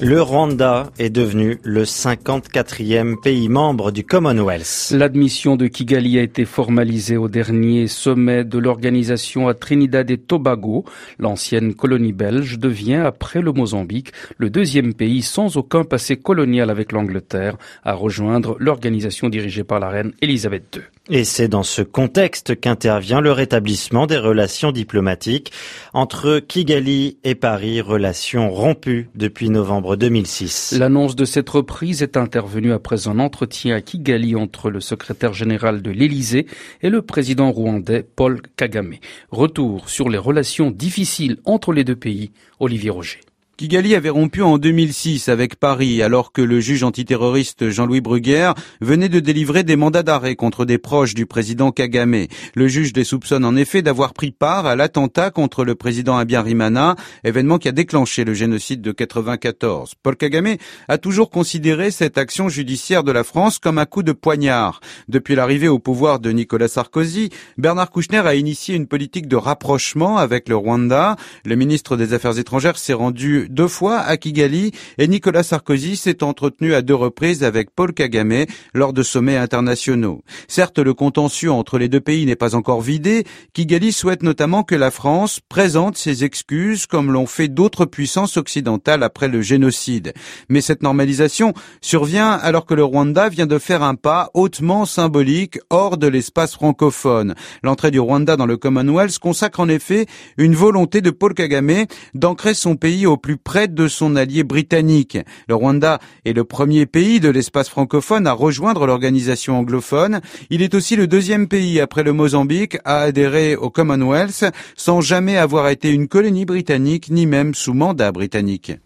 Le Rwanda est devenu le 54e pays membre du Commonwealth. L'admission de Kigali a été formalisée au dernier sommet de l'organisation à Trinidad et Tobago. L'ancienne colonie belge devient, après le Mozambique, le deuxième pays sans aucun passé colonial avec l'Angleterre à rejoindre l'organisation dirigée par la reine Elisabeth II. Et c'est dans ce contexte qu'intervient le rétablissement des relations diplomatiques entre Kigali et Paris, relations rompues depuis novembre 2006. L'annonce de cette reprise est intervenue après un entretien à Kigali entre le secrétaire général de l'Élysée et le président rwandais Paul Kagame. Retour sur les relations difficiles entre les deux pays, Olivier Roger. Kigali avait rompu en 2006 avec Paris alors que le juge antiterroriste Jean-Louis Bruguière venait de délivrer des mandats d'arrêt contre des proches du président Kagame. Le juge les soupçonne en effet d'avoir pris part à l'attentat contre le président Abiyarimana, événement qui a déclenché le génocide de 94. Paul Kagame a toujours considéré cette action judiciaire de la France comme un coup de poignard. Depuis l'arrivée au pouvoir de Nicolas Sarkozy, Bernard Kouchner a initié une politique de rapprochement avec le Rwanda. Le ministre des Affaires étrangères s'est rendu deux fois à Kigali et Nicolas Sarkozy s'est entretenu à deux reprises avec Paul Kagame lors de sommets internationaux. Certes, le contentieux entre les deux pays n'est pas encore vidé. Kigali souhaite notamment que la France présente ses excuses comme l'ont fait d'autres puissances occidentales après le génocide. Mais cette normalisation survient alors que le Rwanda vient de faire un pas hautement symbolique hors de l'espace francophone. L'entrée du Rwanda dans le Commonwealth consacre en effet une volonté de Paul Kagame d'ancrer son pays au plus près de son allié britannique. Le Rwanda est le premier pays de l'espace francophone à rejoindre l'organisation anglophone. Il est aussi le deuxième pays après le Mozambique à adhérer au Commonwealth sans jamais avoir été une colonie britannique ni même sous mandat britannique.